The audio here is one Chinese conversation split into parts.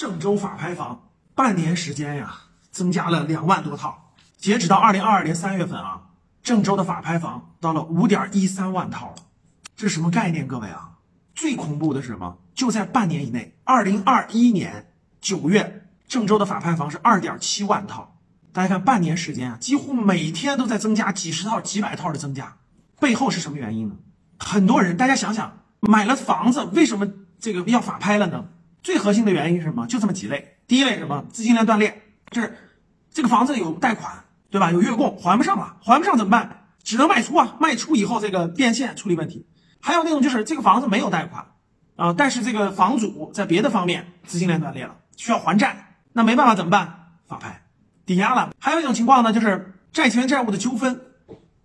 郑州法拍房半年时间呀，增加了两万多套。截止到二零二二年三月份啊，郑州的法拍房到了五点一三万套了。这是什么概念？各位啊，最恐怖的是什么？就在半年以内，二零二一年九月，郑州的法拍房是二点七万套。大家看，半年时间啊，几乎每天都在增加几十套、几百套的增加。背后是什么原因呢？很多人，大家想想，买了房子为什么这个要法拍了呢？最核心的原因是什么？就这么几类。第一类什么？资金链断裂，就是这个房子有贷款，对吧？有月供还不上了，还不上怎么办？只能卖出啊！卖出以后这个变现处理问题。还有那种就是这个房子没有贷款啊，但是这个房主在别的方面资金链断裂了，需要还债，那没办法怎么办？法拍，抵押了。还有一种情况呢，就是债权债务的纠纷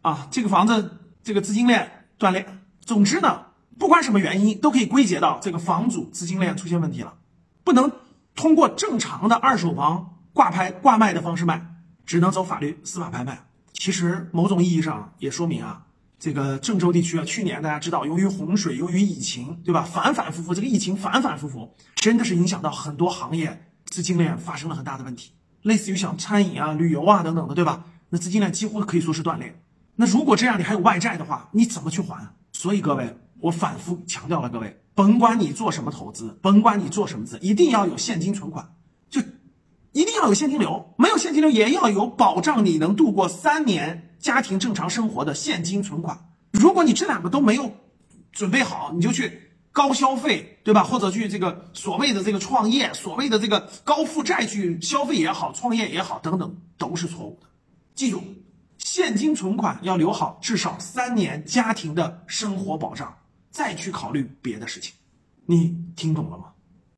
啊，这个房子这个资金链断裂。总之呢。不管什么原因，都可以归结到这个房主资金链出现问题了，不能通过正常的二手房挂拍挂卖的方式卖，只能走法律司法拍卖。其实某种意义上也说明啊，这个郑州地区啊，去年大家知道，由于洪水，由于疫情，对吧？反反复复，这个疫情反反复复，真的是影响到很多行业资金链发生了很大的问题，类似于像餐饮啊、旅游啊等等的，对吧？那资金链几乎可以说是断裂。那如果这样，你还有外债的话，你怎么去还？所以各位。我反复强调了，各位，甭管你做什么投资，甭管你做什么资，一定要有现金存款，就一定要有现金流。没有现金流，也要有保障你能度过三年家庭正常生活的现金存款。如果你这两个都没有准备好，你就去高消费，对吧？或者去这个所谓的这个创业，所谓的这个高负债去消费也好，创业也好，等等，都是错误的。记住，现金存款要留好，至少三年家庭的生活保障。再去考虑别的事情，你听懂了吗？